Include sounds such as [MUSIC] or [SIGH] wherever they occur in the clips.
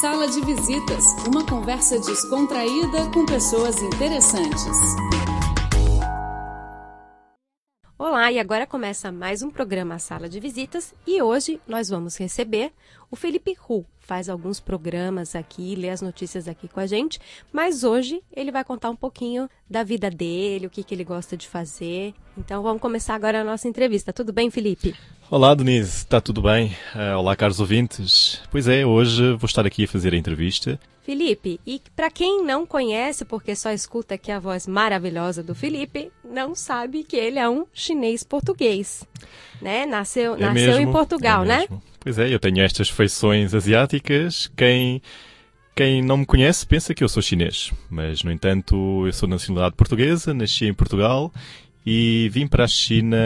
Sala de Visitas, uma conversa descontraída com pessoas interessantes. Olá, e agora começa mais um programa Sala de Visitas e hoje nós vamos receber o Felipe Ru. Faz alguns programas aqui, lê as notícias aqui com a gente, mas hoje ele vai contar um pouquinho da vida dele, o que, que ele gosta de fazer. Então vamos começar agora a nossa entrevista. Tudo bem, Felipe? Olá, Denise, está tudo bem? Uh, olá, caros ouvintes. Pois é, hoje vou estar aqui a fazer a entrevista. Felipe, e para quem não conhece, porque só escuta aqui a voz maravilhosa do Felipe, não sabe que ele é um chinês português, né? Nasceu, É nasceu mesmo, em Portugal, é né? Pois é, eu tenho estas feições asiáticas. Quem, quem não me conhece pensa que eu sou chinês, mas no entanto eu sou de nacionalidade portuguesa, nasci em Portugal e vim para a China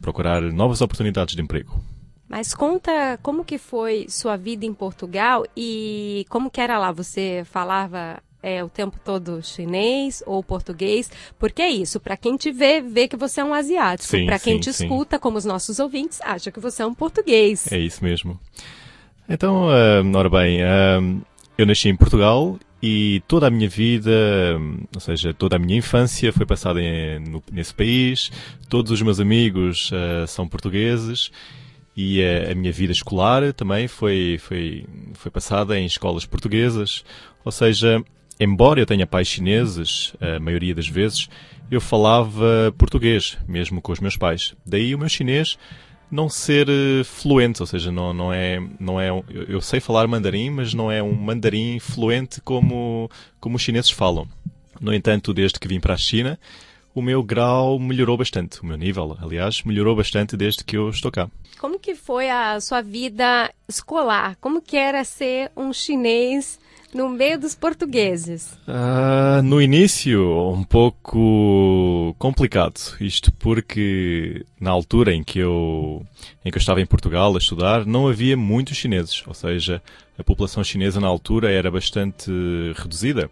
procurar novas oportunidades de emprego. Mas conta como que foi sua vida em Portugal e como que era lá? Você falava é, o tempo todo chinês ou português? Porque é isso, para quem te vê, vê que você é um asiático. Para quem sim, te sim. escuta, como os nossos ouvintes, acha que você é um português. É isso mesmo. Então, ah, ora bem, ah, eu nasci em Portugal e toda a minha vida, ou seja, toda a minha infância foi passada em- no- nesse país. Todos os meus amigos ah, são portugueses e ah, a minha vida escolar também foi, foi, foi passada em escolas portuguesas. Ou seja, embora eu tenha pais chineses, a maioria das vezes, eu falava português, mesmo com os meus pais. Daí o meu chinês não ser eh, fluente, ou seja, não, não é, não é eu, eu sei falar mandarim, mas não é um mandarim fluente como, como os chineses falam. No entanto, desde que vim para a China, o meu grau melhorou bastante, o meu nível, aliás, melhorou bastante desde que eu estou cá. Como que foi a sua vida escolar? Como que era ser um chinês no meio dos portugueses? Ah, no início, um pouco complicado. Isto porque na altura em que eu em que eu estava em Portugal a estudar, não havia muitos chineses, ou seja, a população chinesa na altura era bastante reduzida.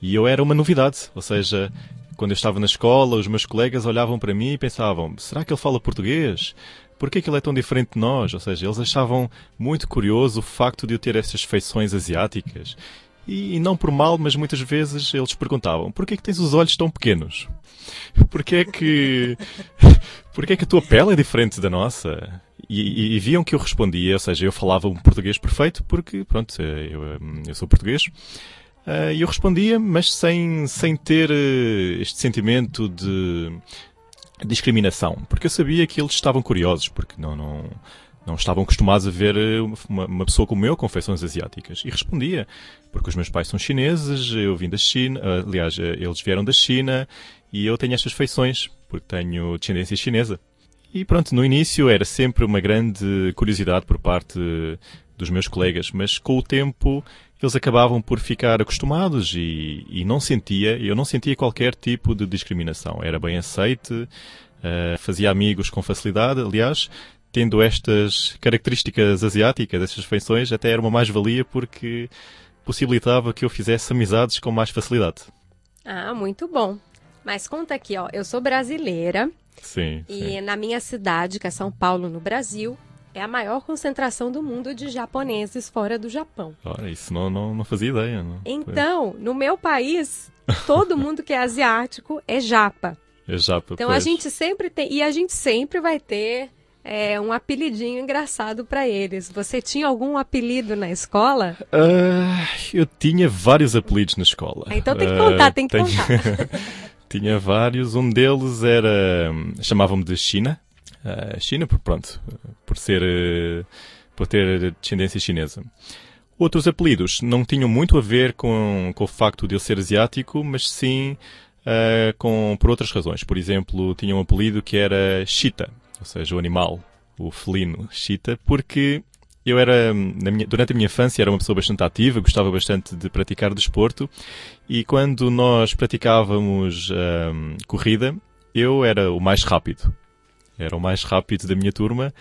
E eu era uma novidade, ou seja, quando eu estava na escola, os meus colegas olhavam para mim e pensavam: será que ele fala português? Por que, ele é tão diferente de nós? Ou seja, eles achavam muito curioso o facto de eu ter essas feições asiáticas. E, e não por mal, mas muitas vezes eles perguntavam: por que, que tens os olhos tão pequenos? [LAUGHS] Por que é que, [LAUGHS] por que é que a tua pele é diferente da nossa? E, e- e viam que eu respondia, ou seja, eu falava um português perfeito, porque, pronto, eu, hum, eu sou português. Ah, E eu respondia, mas sem, sem ter eh, este sentimento de discriminação, porque eu sabia que eles estavam curiosos, porque não, não, não estavam acostumados a ver eh, uma, uma pessoa como eu com feições asiáticas. E respondia, porque os meus pais são chineses, eu vim da China, ah, aliás, eh, eles vieram da China e eu tenho estas feições, porque tenho descendência chinesa. E pronto, no início era sempre uma grande curiosidade por parte dos meus colegas, mas com o tempo eles acabavam por ficar acostumados e, e não sentia, eu não sentia qualquer tipo de discriminação. Era bem aceite, eh, fazia amigos com facilidade, aliás, tendo estas características asiáticas, estas feições, até era uma mais-valia porque possibilitava que eu fizesse amizades com mais facilidade. Ah, muito bom. Mas conta aqui, ó, eu sou brasileira Sim, sim. e na minha cidade, que é São Paulo, no Brasil, é a maior concentração do mundo de japoneses fora do Japão. Ora, isso não, não, não fazia ideia. Não. Então, no meu país, todo [LAUGHS] mundo que é asiático é japa. É japa, Então a pois. gente sempre tem e a gente sempre vai ter é, um apelidinho engraçado para eles. Você tinha algum apelido na escola? Ah, eu tinha vários apelidos na escola. Ah, então tem que Ah, contar, tem que tenho- contar. [LAUGHS] tinha vários. Um deles era. chamavam-me de China. Ah, China, por pronto, por ser. eh, por ter descendência chinesa. Outros apelidos não tinham muito a ver com, com o facto de eu ser asiático, mas sim ah, com, por outras razões. Por exemplo, tinha um apelido que era Cheetah, ou seja, o animal, o felino Cheetah, porque eu era, minha- durante a minha infância, era uma pessoa bastante ativa, gostava bastante de praticar desporto e quando nós praticávamos ahm, corrida, eu era o mais rápido. Era o mais rápido da minha turma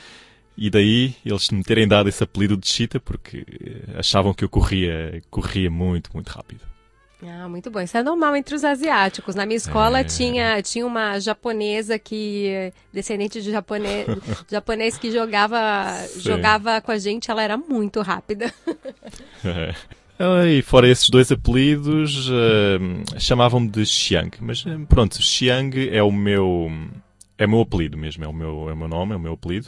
e daí eles me terem dado esse apelido de Cheetah porque eh, achavam que eu corria, corria muito, muito rápido. Ah, muito bom. Isso é normal entre os asiáticos. Na minha escola É. tinha, tinha uma japonesa que, descendente de japonês, [LAUGHS] japonês que jogava, Sim. jogava com a gente, ela era muito rápida. [LAUGHS] e fora esses dois apelidos, uh, chamavam-me de Xiang. Mas pronto, Xiang é o meu é o meu apelido mesmo, é o meu, é o meu nome, é o meu apelido.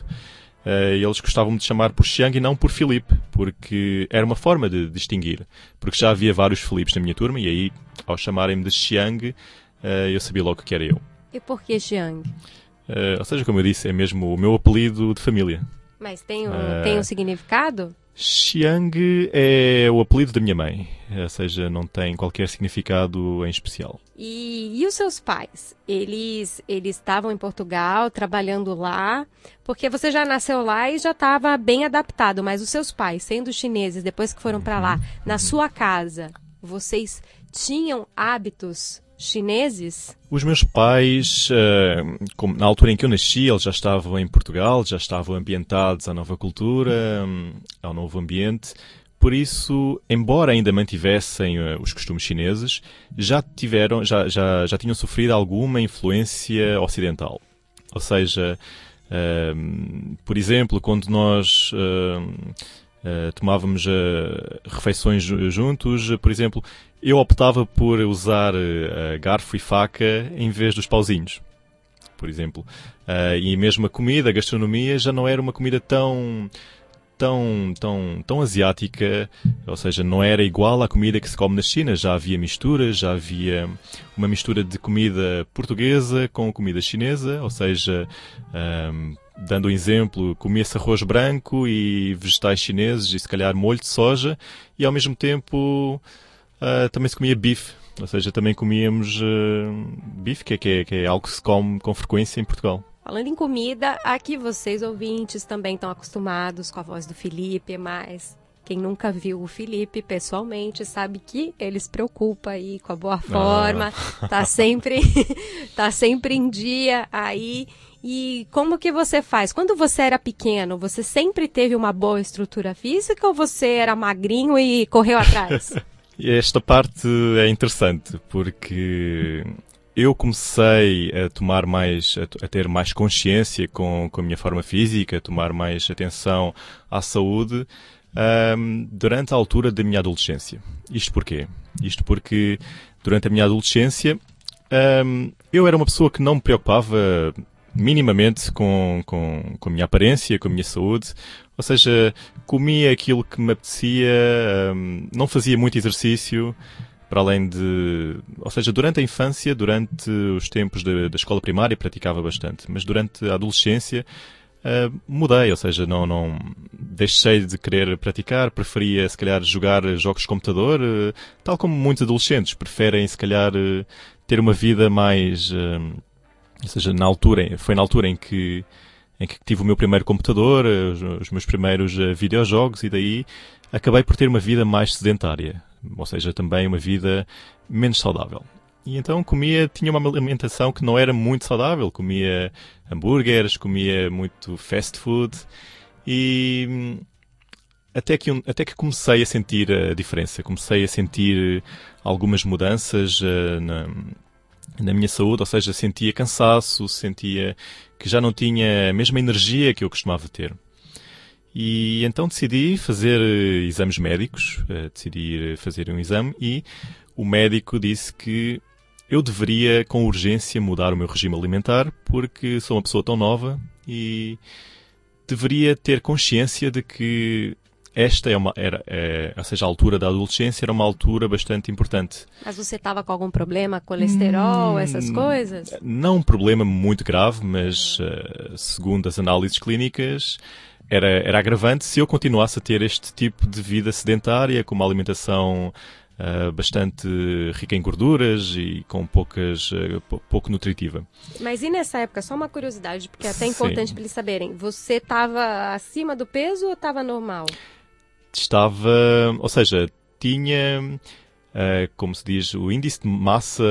Uh, eles gostavam de chamar por Xiang e não por Filipe, porque era uma forma de distinguir. Porque já havia vários Filipes na minha turma e aí, ao chamarem-me de Xiang, uh, eu sabia logo que era eu. E por que Xiang? Uh, ou seja, como eu disse, é mesmo o meu apelido de família. Mas tem um, tem um significado? Xiang é o apelido da minha mãe, ou seja, não tem qualquer significado em especial. E, e os seus pais? Eles eles estavam em Portugal, trabalhando lá, porque você já nasceu lá e já estava bem adaptado, mas os seus pais, sendo chineses, depois que foram para lá, uhum. na sua casa, vocês tinham hábitos chineses? Os meus pais, uh, na altura em que eu nasci, eles já estavam em Portugal, já estavam ambientados à nova cultura, um, ao novo ambiente. Por isso, embora ainda mantivessem uh, os costumes chineses, já tiveram, já, já, já tinham sofrido alguma influência ocidental. Ou seja, uh, por exemplo, quando nós Uh, tomávamos uh, refeições juntos, uh, por exemplo, eu optava por usar garfo e faca em vez dos pauzinhos, por exemplo. e mesmo a comida, a gastronomia, já não era uma comida tão tão, tão, tão asiática, ou seja, não era igual à comida que se come na China. Já havia misturas, já havia uma mistura de comida portuguesa com comida chinesa, ou seja, um, dando um exemplo, comia-se arroz branco e vegetais chineses e se calhar molho de soja e ao mesmo tempo uh, também se comia bife. Ou seja, também comíamos uh, bife, que é, que, é, que é algo que se come com frequência em Portugal. Falando em comida, aqui vocês ouvintes também estão acostumados com a voz do Felipe, mas quem nunca viu o Felipe pessoalmente sabe que ele se preocupa aí com a boa forma, ah. tá sempre [LAUGHS] tá sempre em dia aí. E como que você faz? Quando você era pequeno, você sempre teve uma boa estrutura física ou você era magrinho e correu atrás? [LAUGHS] Esta parte é interessante porque eu comecei a tomar mais, a, ter mais consciência com, com a minha forma física, a tomar mais atenção à saúde um, durante a altura da minha adolescência. Isto porquê? Isto porque durante a minha adolescência um, eu era uma pessoa que não me preocupava minimamente com, com, com a minha aparência, com a minha saúde. Ou seja, comia aquilo que me apetecia, um, não fazia muito exercício, para além de. Ou seja, durante a infância, durante os tempos da, da escola primária, praticava bastante, mas durante a adolescência. Uh, mudei, ou seja, não, não deixei de querer praticar, preferia se calhar jogar jogos de computador, uh, tal como muitos adolescentes preferem se calhar ter uma vida mais ou seja, na altura, foi na altura em que, em que tive o meu primeiro computador, eh, os, os meus primeiros uh, videojogos e daí acabei por ter uma vida mais sedentária. Ou seja, também uma vida menos saudável. E então comia, tinha uma alimentação que não era muito saudável. Comia hambúrgueres, comia muito fast food e até que, até que comecei a sentir a diferença. Comecei a sentir algumas mudanças uh, na, na minha saúde, ou seja, sentia cansaço, sentia que já não tinha a mesma energia que eu costumava ter. E então decidi fazer eh, exames médicos, uh, decidi ir fazer um exame e o médico disse que eu deveria com urgência mudar o meu regime alimentar porque sou uma pessoa tão nova e deveria ter consciência de que esta é uma, era, é, ou seja, a altura da adolescência era uma altura bastante importante. Mas você estava com algum problema, colesterol, hum, essas coisas? Não um problema muito grave, mas uh, segundo as análises clínicas, era, era agravante se eu continuasse a ter este tipo de vida sedentária, com uma alimentação Uh, bastante rica em gorduras e com poucas uh, pouco nutritiva. Mas e nessa época, só uma curiosidade, porque é até importante para eles saberem, você estava acima do peso ou estava normal? Estava, ou seja, tinha, uh, como se diz, o índice de massa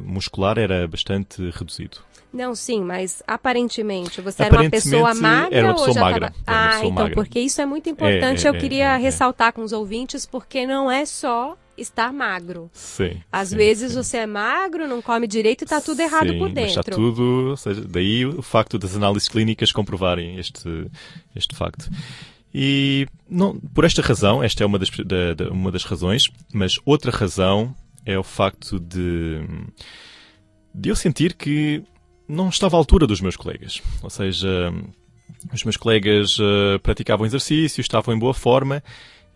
muscular era bastante reduzido. Não, sim, mas aparentemente você era uma pessoa magra era uma pessoa ou já magra. Tava... Ah, então, magra. porque isso é muito importante. É, é, eu queria é, é, ressaltar com os ouvintes, porque não é só estar magro. Sim. Às sim, vezes sim. você é magro, não come direito e está tudo errado sim, por dentro. Mas está tudo, ou seja, daí o facto das análises clínicas comprovarem este, este facto. E não, por esta razão, esta é uma das, da, da, uma das razões, mas outra razão é o facto de, de eu sentir que não estava à altura dos meus colegas. Ou seja, os meus colegas uh, praticavam exercício, estavam em boa forma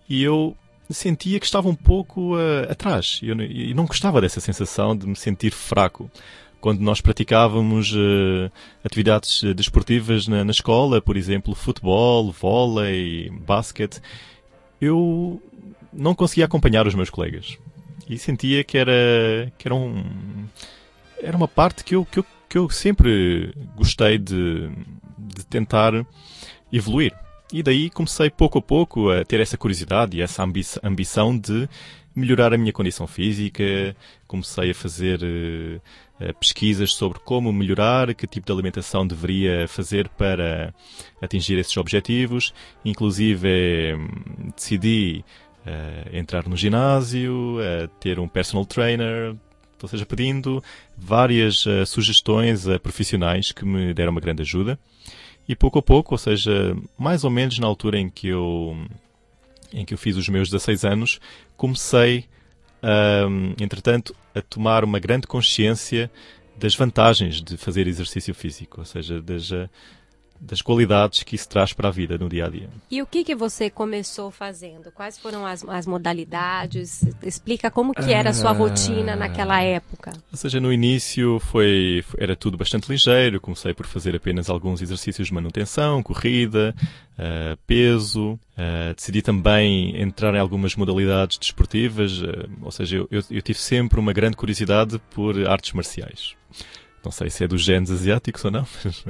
e eu sentia que estava um pouco uh, atrás. E não gostava dessa sensação de me sentir fraco. Quando nós praticávamos uh, atividades desportivas na, na, escola, por exemplo, futebol, vôlei, basquete, eu não conseguia acompanhar os meus colegas. E sentia que era, que era, um, era uma parte que eu, que eu, que eu sempre gostei de, de tentar evoluir. E daí comecei pouco a pouco a ter essa curiosidade e essa ambi ambição de melhorar a minha condição física. Comecei a fazer uh, pesquisas sobre como melhorar, que tipo de alimentação deveria fazer para atingir esses objetivos. Inclusive, eh, decidi uh, entrar no ginásio, ter um personal trainer, ou seja, pedindo várias sugestões a profissionais que me deram uma grande ajuda. E pouco a pouco, ou seja, mais ou menos na altura em que eu, em que eu fiz os meus 16 anos, comecei, um, entretanto, a tomar uma grande consciência das vantagens de fazer exercício físico, ou seja, das, das qualidades que isso traz para a vida no dia a dia. E o que que você começou fazendo? Quais foram as, as modalidades? Explica como que era a sua rotina naquela ah. época. Ou seja, no início foi era tudo bastante ligeiro. Comecei por fazer apenas alguns exercícios de manutenção, corrida, uh, peso. Uh, decidi também entrar em algumas modalidades desportivas. Uh, ou seja, eu, eu, eu tive sempre uma grande curiosidade por artes marciais. Não sei se é dos genes asiáticos ou não, [LAUGHS] mas,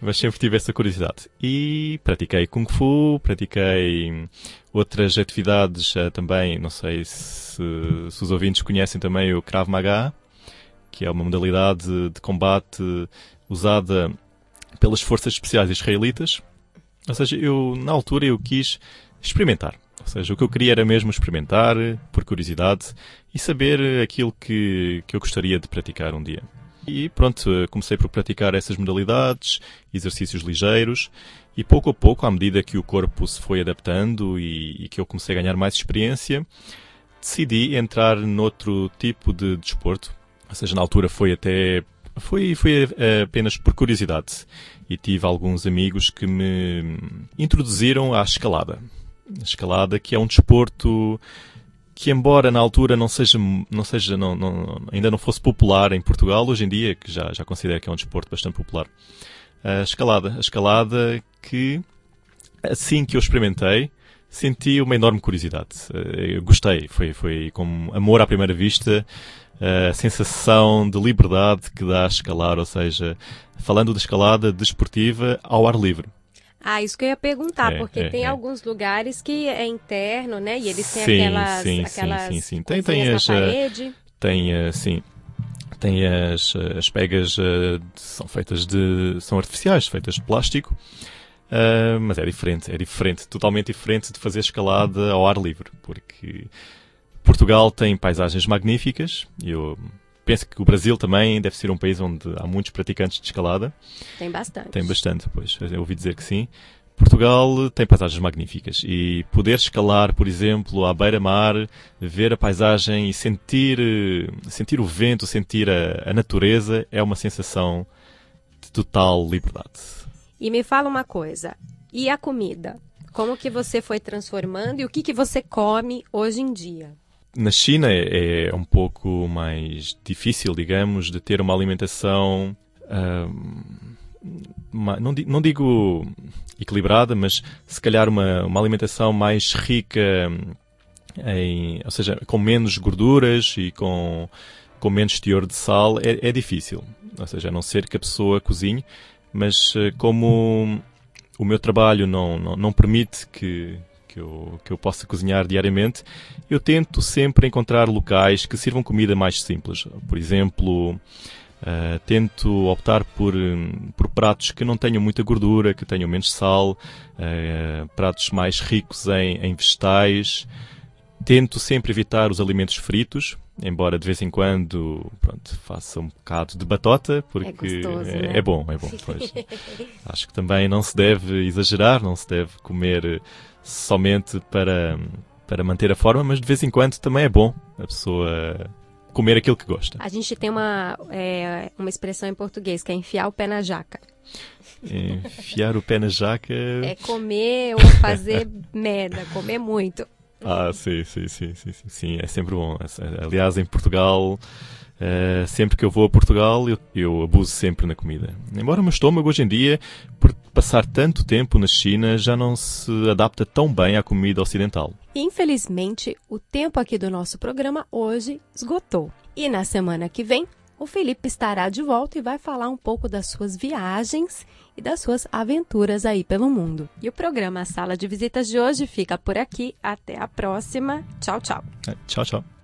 mas, sempre tive essa curiosidade. E pratiquei Kung Fu, pratiquei outras atividades uh, também, não sei se, se, os ouvintes conhecem também o Krav Maga, que é uma modalidade de combate usada pelas forças especiais israelitas. Ou seja, eu na altura eu quis experimentar. Ou seja, o que eu queria era mesmo experimentar, por curiosidade, e saber aquilo que, que eu gostaria de praticar um dia. E pronto, comecei por praticar essas modalidades, exercícios ligeiros, e pouco a pouco, à medida que o corpo se foi adaptando e, e que eu comecei a ganhar mais experiência, decidi entrar noutro tipo de desporto. Ou seja, na altura foi até foi, foi apenas por curiosidade e tive alguns amigos que me introduziram à escalada. A escalada que é um desporto que embora na altura não seja, não seja não, não, ainda não fosse popular em Portugal, hoje em dia, que já, já considero que é um desporto bastante popular, a escalada. A escalada que, assim que eu experimentei, senti uma enorme curiosidade. Eh, eu gostei, foi, foi como amor à primeira vista, a sensação de liberdade que dá a escalar, ou seja, falando de escalada desportiva ao ar livre. Ah, isso que eu ia perguntar, é, porque é, tem é. alguns lugares que é interno, né? E eles têm sim, aquelas, sim, aquelas sim, sim, sim. Tem, tem as, eh, parede. Tem, uh, sim. Tem as, eh, as pegas, são feitas de, são artificiais, feitas de plástico. Uh, mas é diferente, é diferente, totalmente diferente de fazer escalada ao ar livre, porque Portugal tem paisagens magníficas, eu penso que o Brasil também deve ser um país onde há muitos praticantes de escalada. Tem bastante. Tem bastante, pois. Eu ouvi dizer que sim. Portugal tem paisagens magníficas e poder escalar, por exemplo, à beira-mar, ver a paisagem e sentir, sentir o vento, sentir a, a natureza é uma sensação de total liberdade. E me fala uma coisa, e a comida? Como que você foi transformando e o que, que você come hoje em dia? Na China é, é, um pouco mais difícil, digamos, de ter uma alimentação. não, não, digo equilibrada, mas se calhar uma, uma alimentação mais rica em, ou seja, com menos gorduras e com, com menos teor de sal, é, é difícil. Ou seja, a não ser que a pessoa cozinhe, mas eh, como o meu trabalho não, não, não permite que, que eu, que eu possa cozinhar diariamente, eu tento sempre encontrar locais que sirvam comida mais simples. Por exemplo, uh, tento optar por, por pratos que não tenham muita gordura, que tenham menos sal, uh, pratos mais ricos em, em vegetais. Tento sempre evitar os alimentos fritos, embora de vez em quando pronto, faça um bocado de batota, porque é, gostoso, é, né? é bom, é bom. [LAUGHS] Acho que também não se deve exagerar, não se deve comer somente para, para manter a forma, mas de vez em quando também é bom a pessoa comer aquilo que gosta. A gente tem uma, é, uma expressão em português que é enfiar o pé na jaca. Enfiar o pé na jaca. [LAUGHS] É comer ou fazer [LAUGHS] merda, comer muito. Ah, sim, sim, sim, sim, sim, sim, é sempre bom. Aliás, em Portugal, uh, sempre que eu vou a Portugal, eu, eu, abuso sempre na comida. Embora o meu estômago hoje em dia, por passar tanto tempo na China, já não se adapta tão bem à comida ocidental. Infelizmente, o tempo aqui do nosso programa hoje esgotou. E na semana que vem, o Felipe estará de volta e vai falar um pouco das suas viagens e das suas aventuras aí pelo mundo. E o programa Sala de Visitas de hoje fica por aqui. Até a próxima. Tchau, tchau. Tchau, tchau.